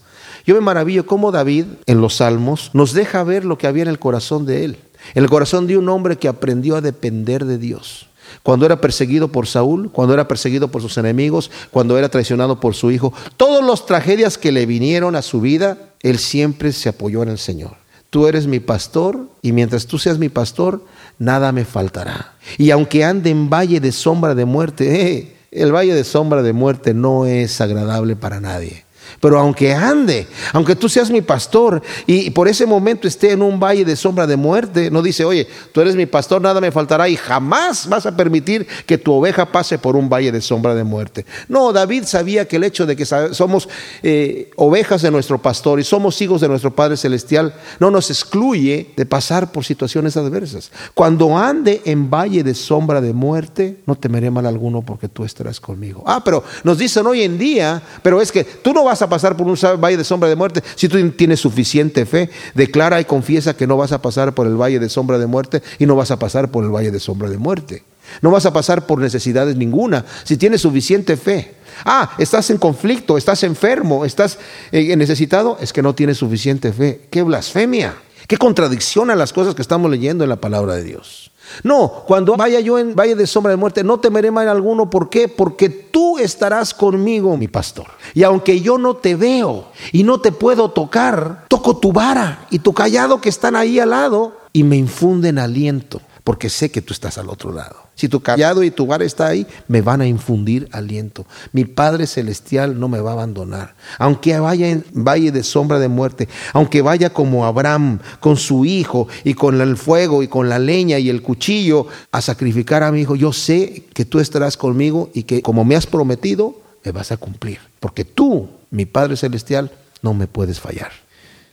Yo me maravillo cómo David en los Salmos nos deja ver lo que había en el corazón de Él, el corazón de un hombre que aprendió a depender de Dios. Cuando era perseguido por Saúl, cuando era perseguido por sus enemigos, cuando era traicionado por su hijo, todas las tragedias que le vinieron a su vida, él siempre se apoyó en el Señor tú eres mi pastor y mientras tú seas mi pastor, nada me faltará. Y aunque ande en valle de sombra de muerte, eh, el valle de sombra de muerte no es agradable para nadie. Pero aunque ande, aunque tú seas mi pastor y por ese momento esté en un valle de sombra de muerte, no dice, oye, tú eres mi pastor, nada me faltará y jamás vas a permitir que tu oveja pase por un valle de sombra de muerte. No, David sabía que el hecho de que somos eh, ovejas de nuestro pastor y somos hijos de nuestro Padre Celestial no nos excluye de pasar por situaciones adversas. Cuando ande en valle de sombra de muerte, no temeré mal alguno porque tú estarás conmigo. Ah, pero nos dicen hoy en día, pero es que tú no vas a pasar por un valle de sombra de muerte si tú tienes suficiente fe. Declara y confiesa que no vas a pasar por el valle de sombra de muerte y no vas a pasar por el valle de sombra de muerte. No vas a pasar por necesidades ninguna si tienes suficiente fe. Ah, estás en conflicto, estás enfermo, estás eh, necesitado, es que no tienes suficiente fe. ¡Qué blasfemia! ¡Qué contradicción a las cosas que estamos leyendo en la palabra de Dios! No, cuando vaya yo en valle de sombra de muerte, no temeré mal alguno. ¿Por qué? Porque tú estarás conmigo, mi pastor. Y aunque yo no te veo y no te puedo tocar, toco tu vara y tu callado que están ahí al lado y me infunden aliento porque sé que tú estás al otro lado. Si tu callado y tu vara está ahí, me van a infundir aliento. Mi Padre Celestial no me va a abandonar. Aunque vaya en valle de sombra de muerte, aunque vaya como Abraham con su hijo y con el fuego y con la leña y el cuchillo a sacrificar a mi hijo, yo sé que tú estarás conmigo y que como me has prometido, me vas a cumplir. Porque tú, mi Padre Celestial, no me puedes fallar.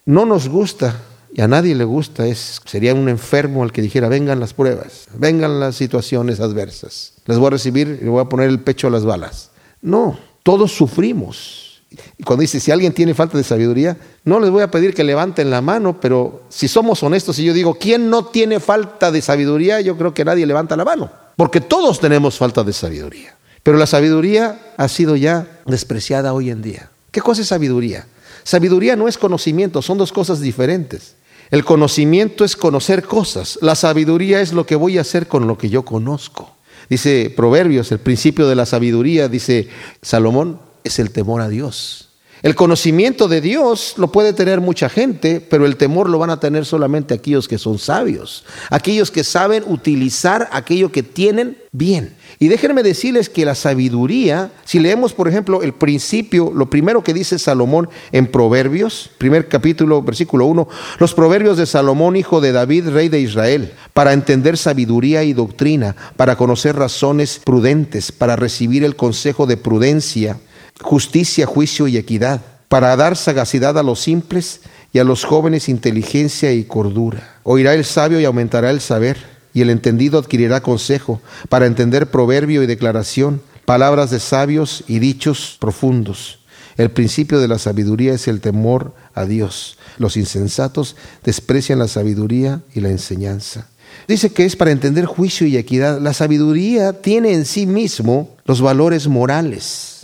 No nos gusta y a nadie le gusta, es, sería un enfermo el que dijera, vengan las pruebas, vengan las situaciones adversas, les voy a recibir y voy a poner el pecho a las balas. No, todos sufrimos. Y cuando dice, si alguien tiene falta de sabiduría, no les voy a pedir que levanten la mano, pero si somos honestos y yo digo, ¿quién no tiene falta de sabiduría? Yo creo que nadie levanta la mano, porque todos tenemos falta de sabiduría. Pero la sabiduría ha sido ya despreciada hoy en día. ¿Qué cosa es sabiduría? Sabiduría no es conocimiento, son dos cosas diferentes. El conocimiento es conocer cosas. La sabiduría es lo que voy a hacer con lo que yo conozco. Dice Proverbios, el principio de la sabiduría, dice Salomón, es el temor a Dios. El conocimiento de Dios lo puede tener mucha gente, pero el temor lo van a tener solamente aquellos que son sabios, aquellos que saben utilizar aquello que tienen bien. Y déjenme decirles que la sabiduría, si leemos por ejemplo el principio, lo primero que dice Salomón en Proverbios, primer capítulo, versículo 1, los proverbios de Salomón, hijo de David, rey de Israel, para entender sabiduría y doctrina, para conocer razones prudentes, para recibir el consejo de prudencia justicia, juicio y equidad, para dar sagacidad a los simples y a los jóvenes inteligencia y cordura. Oirá el sabio y aumentará el saber, y el entendido adquirirá consejo, para entender proverbio y declaración, palabras de sabios y dichos profundos. El principio de la sabiduría es el temor a Dios. Los insensatos desprecian la sabiduría y la enseñanza. Dice que es para entender juicio y equidad. La sabiduría tiene en sí mismo los valores morales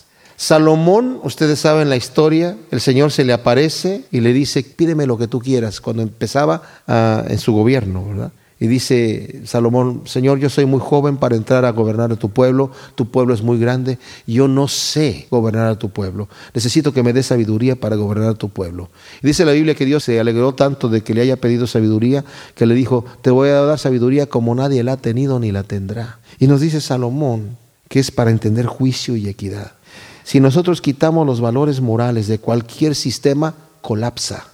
Salomón, ustedes saben la historia, el Señor se le aparece y le dice, pídeme lo que tú quieras, cuando empezaba ah, en su gobierno, ¿verdad? Y dice Salomón, Señor, yo soy muy joven para entrar a gobernar a tu pueblo, tu pueblo es muy grande, yo no sé gobernar a tu pueblo, necesito que me dé sabiduría para gobernar a tu pueblo. Y dice la Biblia que Dios se alegró tanto de que le haya pedido sabiduría, que le dijo, te voy a dar sabiduría como nadie la ha tenido ni la tendrá. Y nos dice Salomón que es para entender juicio y equidad. Si nosotros quitamos los valores morales de cualquier sistema, colapsa.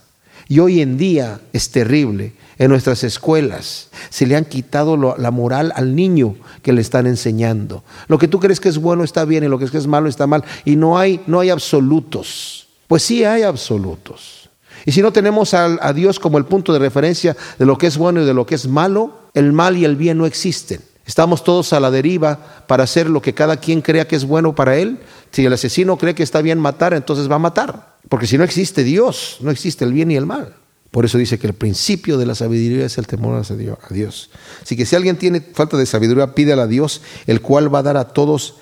Y hoy en día es terrible. En nuestras escuelas se le han quitado la moral al niño que le están enseñando. Lo que tú crees que es bueno está bien y lo que es que es malo está mal. Y no hay, no hay absolutos. Pues sí hay absolutos. Y si no tenemos a Dios como el punto de referencia de lo que es bueno y de lo que es malo, el mal y el bien no existen. Estamos todos a la deriva para hacer lo que cada quien crea que es bueno para él. Si el asesino cree que está bien matar, entonces va a matar. Porque si no existe Dios, no existe el bien y el mal. Por eso dice que el principio de la sabiduría es el temor a Dios. Así que si alguien tiene falta de sabiduría, pídala a Dios, el cual va a dar a todos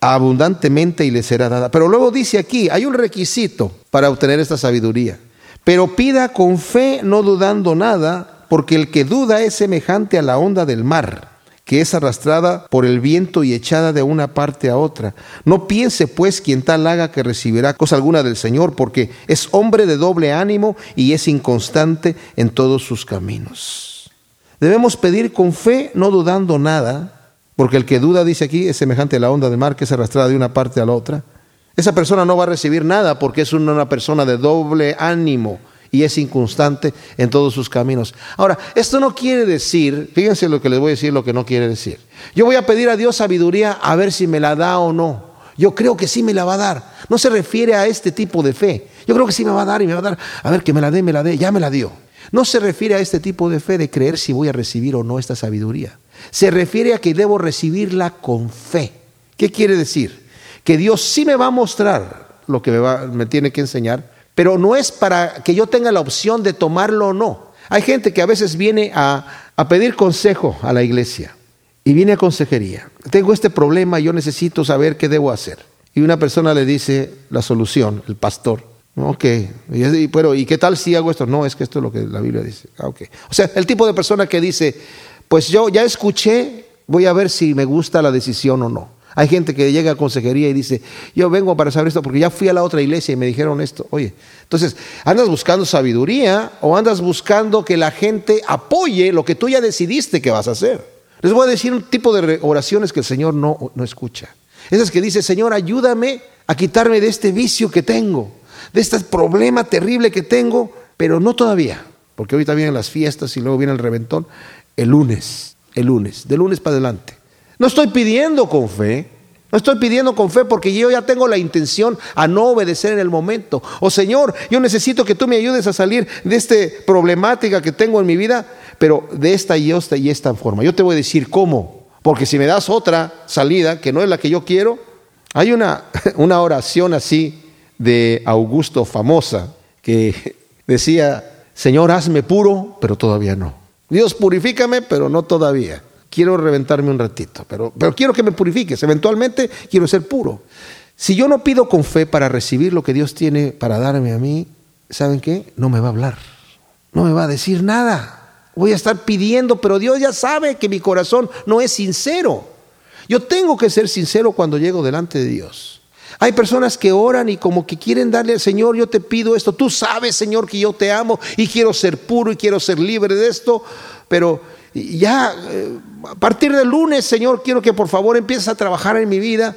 abundantemente y le será dada. Pero luego dice aquí, hay un requisito para obtener esta sabiduría. Pero pida con fe, no dudando nada, porque el que duda es semejante a la onda del mar que es arrastrada por el viento y echada de una parte a otra. No piense pues quien tal haga que recibirá cosa alguna del Señor, porque es hombre de doble ánimo y es inconstante en todos sus caminos. Debemos pedir con fe, no dudando nada, porque el que duda, dice aquí, es semejante a la onda del mar que es arrastrada de una parte a la otra. Esa persona no va a recibir nada porque es una persona de doble ánimo y es inconstante en todos sus caminos. Ahora, esto no quiere decir, fíjense lo que les voy a decir, lo que no quiere decir. Yo voy a pedir a Dios sabiduría a ver si me la da o no. Yo creo que sí me la va a dar. No se refiere a este tipo de fe. Yo creo que sí me va a dar y me va a dar. A ver, que me la dé, me la dé, ya me la dio. No se refiere a este tipo de fe de creer si voy a recibir o no esta sabiduría. Se refiere a que debo recibirla con fe. ¿Qué quiere decir? Que Dios sí me va a mostrar lo que me, va, me tiene que enseñar, pero no es para que yo tenga la opción de tomarlo o no. Hay gente que a veces viene a, pedir consejo a la iglesia y viene a consejería. Tengo este problema, yo necesito saber qué debo hacer. Y una persona le dice la solución, el pastor. Ok, y, pero ¿y qué tal si hago esto? No, es que esto es lo que la Biblia dice. Ah, okay. O sea, el tipo de persona que dice, pues yo ya escuché, voy a ver si me gusta la decisión o no. Hay gente que llega a consejería y dice, yo vengo para saber esto porque ya fui a la otra iglesia y me dijeron esto. Oye, entonces, ¿andas buscando sabiduría o andas buscando que la gente apoye lo que tú ya decidiste que vas a hacer? Les voy a decir un tipo de oraciones que el Señor no, no escucha. Esas que dice, Señor, ayúdame a quitarme de este vicio que tengo, de este problema terrible que tengo, pero no todavía, porque ahorita vienen las fiestas y luego viene el reventón, el lunes, el lunes, de lunes para adelante. No estoy pidiendo con fe. No estoy pidiendo con fe porque yo ya tengo la intención a no obedecer en el momento. O oh, Señor, yo necesito que tú me ayudes a salir de esta problemática que tengo en mi vida, pero de esta y esta y esta forma. Yo te voy a decir cómo. Porque si me das otra salida que no es la que yo quiero, hay una, una oración así de Augusto famosa que decía, Señor, hazme puro, pero todavía no. Dios, purifícame, pero no todavía quiero reventarme un ratito, pero, pero quiero que me purifiques. Eventualmente quiero ser puro. Si yo no pido con fe para recibir lo que Dios tiene para darme a mí, ¿saben qué? No me va a hablar. No me va a decir nada. Voy a estar pidiendo, pero Dios ya sabe que mi corazón no es sincero. Yo tengo que ser sincero cuando llego delante de Dios. Hay personas que oran y como que quieren darle al Señor, yo te pido esto. Tú sabes, Señor, que yo te amo y quiero ser puro y quiero ser libre de esto, pero ya eh, a partir del lunes, Señor, quiero que por favor empieces a trabajar en mi vida.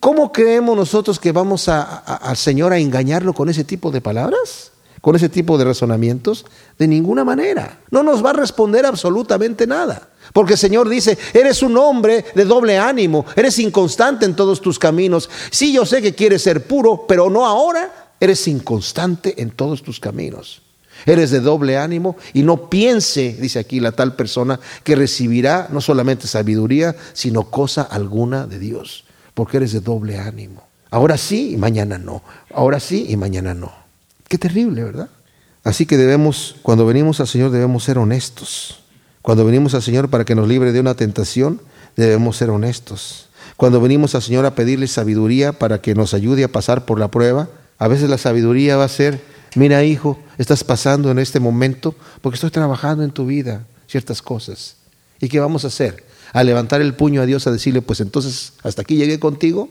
¿Cómo creemos nosotros que vamos al Señor a engañarlo con ese tipo de palabras? ¿Con ese tipo de razonamientos? De ninguna manera. No nos va a responder absolutamente nada. Porque el Señor dice, eres un hombre de doble ánimo, eres inconstante en todos tus caminos. Sí, yo sé que quieres ser puro, pero no ahora. Eres inconstante en todos tus caminos. Eres de doble ánimo y no piense, dice aquí la tal persona, que recibirá no solamente sabiduría, sino cosa alguna de Dios, porque eres de doble ánimo. Ahora sí y mañana no. Ahora sí y mañana no. Qué terrible, ¿verdad? Así que debemos, cuando venimos al Señor, debemos ser honestos. Cuando venimos al Señor para que nos libre de una tentación, debemos ser honestos. Cuando venimos al Señor a pedirle sabiduría para que nos ayude a pasar por la prueba, a veces la sabiduría va a ser mira hijo, estás pasando en este momento porque estoy trabajando en tu vida. ciertas cosas. ¿Y qué vamos a hacer? ¿A levantar el puño a Dios a decirle, pues entonces hasta aquí llegué contigo?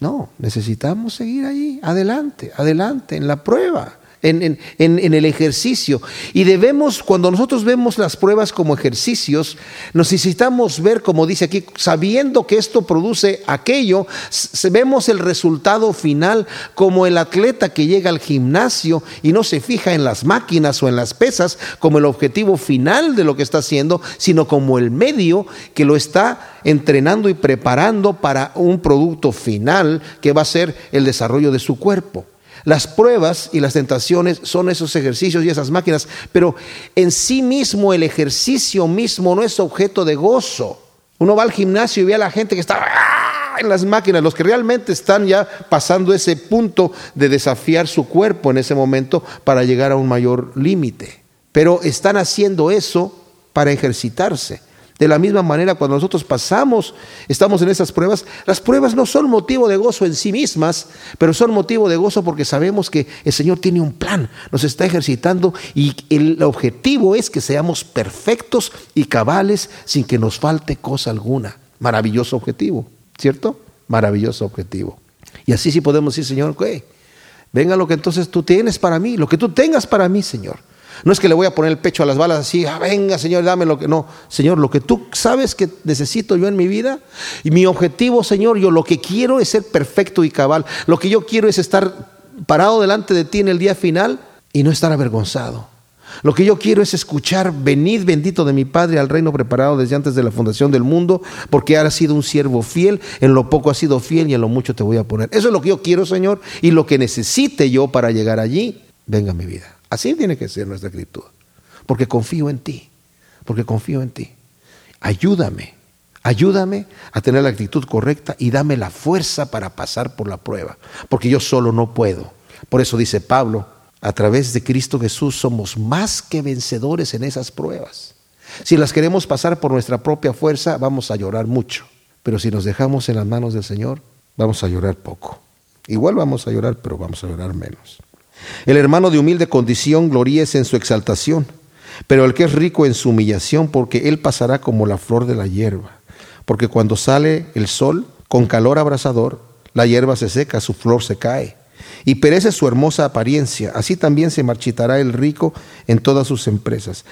No, necesitamos seguir ahí, adelante, adelante, en la prueba en, el ejercicio. Y debemos, cuando nosotros vemos las pruebas como ejercicios, necesitamos ver, como dice aquí, sabiendo que esto produce aquello, vemos el resultado final como el atleta que llega al gimnasio y no se fija en las máquinas o en las pesas como el objetivo final de lo que está haciendo, sino como el medio que lo está entrenando y preparando para un producto final que va a ser el desarrollo de su cuerpo. Las pruebas y las tentaciones son esos ejercicios y esas máquinas, pero en sí mismo el ejercicio mismo no es objeto de gozo. Uno va al gimnasio y ve a la gente que está ¡ah! en las máquinas, los que realmente están ya pasando ese punto de desafiar su cuerpo en ese momento para llegar a un mayor límite. Pero están haciendo eso para ejercitarse. De la misma manera, cuando nosotros pasamos, estamos en esas pruebas, las pruebas no son motivo de gozo en sí mismas, pero son motivo de gozo porque sabemos que el Señor tiene un plan, nos está ejercitando y el objetivo es que seamos perfectos y cabales sin que nos falte cosa alguna. Maravilloso objetivo, ¿cierto? Maravilloso objetivo. Y así sí podemos decir, Señor, venga lo que entonces tú tienes para mí, lo que tú tengas para mí, Señor. No es que le voy a poner el pecho a las balas así, ah, venga Señor, dame lo que... No, Señor, lo que tú sabes que necesito yo en mi vida, y mi objetivo, Señor, yo lo que quiero es ser perfecto y cabal. Lo que yo quiero es estar parado delante de ti en el día final y no estar avergonzado. Lo que yo quiero es escuchar, venid bendito de mi Padre al reino preparado desde antes de la fundación del mundo, porque has sido un siervo fiel, en lo poco has sido fiel y en lo mucho te voy a poner. Eso es lo que yo quiero, Señor, y lo que necesite yo para llegar allí, venga mi vida. Así tiene que ser nuestra actitud. Porque confío en ti. Porque confío en ti. Ayúdame. Ayúdame a tener la actitud correcta y dame la fuerza para pasar por la prueba. Porque yo solo no puedo. Por eso dice Pablo, a través de Cristo Jesús somos más que vencedores en esas pruebas. Si las queremos pasar por nuestra propia fuerza, vamos a llorar mucho. Pero si nos dejamos en las manos del Señor, vamos a llorar poco. Igual vamos a llorar, pero vamos a llorar menos. El hermano de humilde condición gloríese en su exaltación, pero el que es rico en su humillación, porque él pasará como la flor de la hierba. Porque cuando sale el sol, con calor abrasador, la hierba se seca, su flor se cae, y perece su hermosa apariencia. Así también se marchitará el rico en todas sus empresas.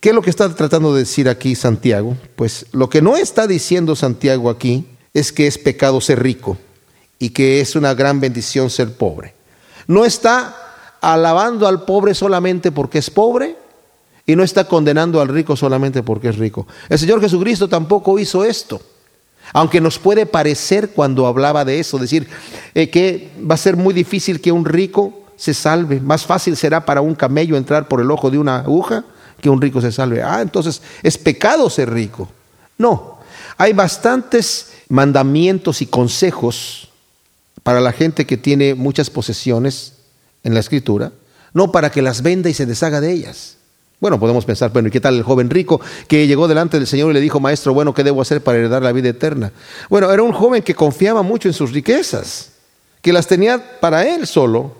¿Qué es lo que está tratando de decir aquí Santiago? Pues lo que no está diciendo Santiago aquí es que es pecado ser rico y que es una gran bendición ser pobre. No está alabando al pobre solamente porque es pobre y no está condenando al rico solamente porque es rico. El Señor Jesucristo tampoco hizo esto. Aunque nos puede parecer cuando hablaba de eso, decir eh, que va a ser muy difícil que un rico se salve. Más fácil será para un camello entrar por el ojo de una aguja que un rico se salve. Ah, entonces es pecado ser rico. No, hay bastantes mandamientos y consejos para la gente que tiene muchas posesiones en la escritura, no para que las venda y se deshaga de ellas. Bueno, podemos pensar, bueno, ¿y qué tal el joven rico que llegó delante del Señor y le dijo, maestro, bueno, ¿qué debo hacer para heredar la vida eterna? Bueno, era un joven que confiaba mucho en sus riquezas, que las tenía para él solo,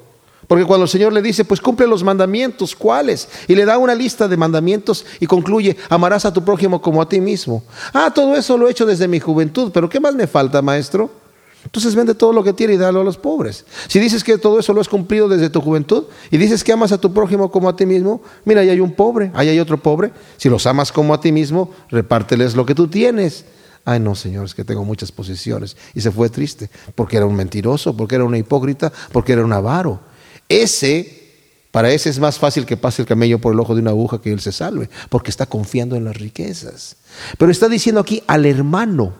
porque cuando el Señor le dice, pues cumple los mandamientos, ¿cuáles? Y le da una lista de mandamientos y concluye, amarás a tu prójimo como a ti mismo. Ah, todo eso lo he hecho desde mi juventud, pero ¿qué más me falta, maestro? Entonces vende todo lo que tiene y dalo a los pobres. Si dices que todo eso lo has cumplido desde tu juventud y dices que amas a tu prójimo como a ti mismo, mira, ahí hay un pobre, ahí hay otro pobre. Si los amas como a ti mismo, repárteles lo que tú tienes. Ay, no, Señor, es que tengo muchas posiciones. Y se fue triste, porque era un mentiroso, porque era una hipócrita, porque era un avaro. Ese, para ese es más fácil que pase el camello por el ojo de una aguja que él se salve, porque está confiando en las riquezas. Pero está diciendo aquí al hermano,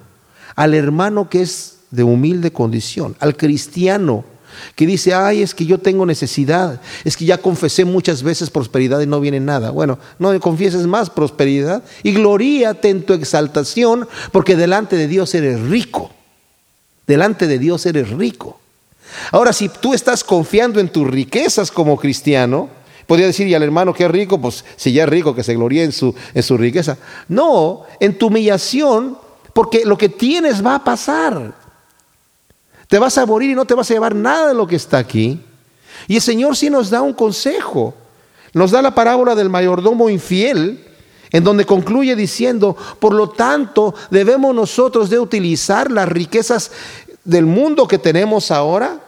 al hermano que es de humilde condición, al cristiano que dice, ay, es que yo tengo necesidad, es que ya confesé muchas veces prosperidad y no viene nada. Bueno, no confieses más prosperidad y gloríate en tu exaltación, porque delante de Dios eres rico. Delante de Dios eres rico. Ahora, si tú estás confiando en tus riquezas como cristiano, podría decir, y al hermano que es rico, pues si ya es rico, que se gloríe en su, en su riqueza. No, en tu humillación, porque lo que tienes va a pasar. Te vas a morir y no te vas a llevar nada de lo que está aquí. Y el Señor sí nos da un consejo. Nos da la parábola del mayordomo infiel, en donde concluye diciendo, por lo tanto, debemos nosotros de utilizar las riquezas del mundo que tenemos ahora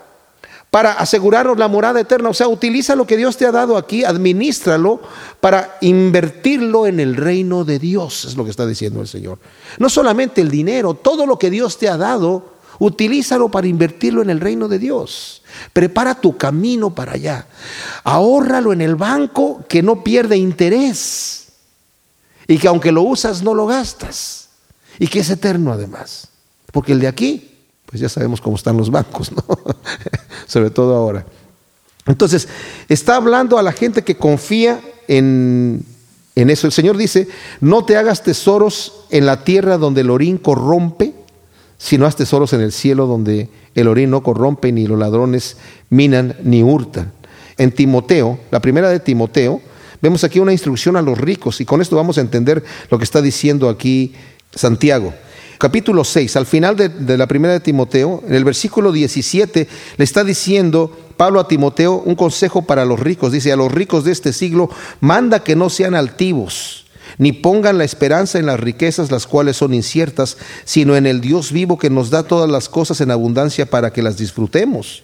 para asegurarnos la morada eterna. O sea, utiliza lo que Dios te ha dado aquí, administralo para invertirlo en el reino de Dios, es lo que está diciendo el Señor. No solamente el dinero, todo lo que Dios te ha dado, utilízalo para invertirlo en el reino de Dios. Prepara tu camino para allá. Ahórralo en el banco que no pierde interés y que aunque lo usas no lo gastas y que es eterno además. Porque el de aquí, pues ya sabemos cómo están los bancos, ¿no? sobre todo ahora. Entonces, está hablando a la gente que confía en, en eso. El Señor dice, no te hagas tesoros en la tierra donde el orín corrompe, sino haz tesoros en el cielo donde el orín no corrompe, ni los ladrones minan ni hurtan. En Timoteo, la primera de Timoteo, vemos aquí una instrucción a los ricos y con esto vamos a entender lo que está diciendo aquí Santiago capítulo 6, al final de, la primera de Timoteo, en el versículo 17, le está diciendo Pablo a Timoteo un consejo para los ricos. Dice, a los ricos de este siglo, manda que no sean altivos, ni pongan la esperanza en las riquezas, las cuales son inciertas, sino en el Dios vivo que nos da todas las cosas en abundancia para que las disfrutemos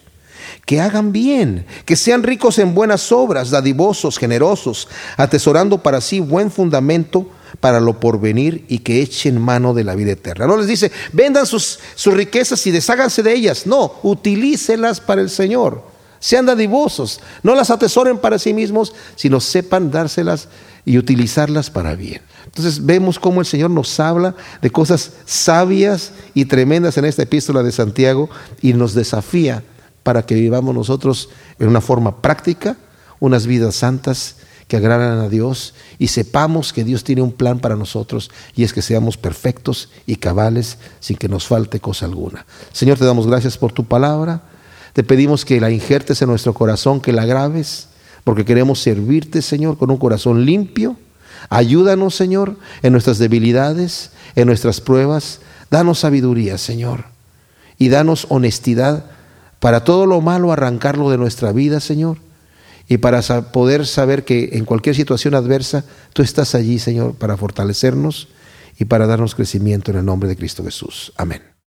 que hagan bien, que sean ricos en buenas obras, dadivosos, generosos, atesorando para sí buen fundamento para lo porvenir y que echen mano de la vida eterna. No les dice, vendan sus, sus riquezas y desháganse de ellas. No, utilícelas para el Señor. Sean dadivosos. No las atesoren para sí mismos, sino sepan dárselas y utilizarlas para bien. Entonces vemos cómo el Señor nos habla de cosas sabias y tremendas en esta epístola de Santiago y nos desafía para que vivamos nosotros en una forma práctica, unas vidas santas que agradan a Dios y sepamos que Dios tiene un plan para nosotros y es que seamos perfectos y cabales sin que nos falte cosa alguna. Señor, te damos gracias por tu palabra. Te pedimos que la injertes en nuestro corazón, que la graves, porque queremos servirte, Señor, con un corazón limpio. Ayúdanos, Señor, en nuestras debilidades, en nuestras pruebas. Danos sabiduría, Señor, y danos honestidad para todo lo malo arrancarlo de nuestra vida, Señor y para poder saber que en cualquier situación adversa tú estás allí, Señor, para fortalecernos y para darnos crecimiento en el nombre de Cristo Jesús. Amén.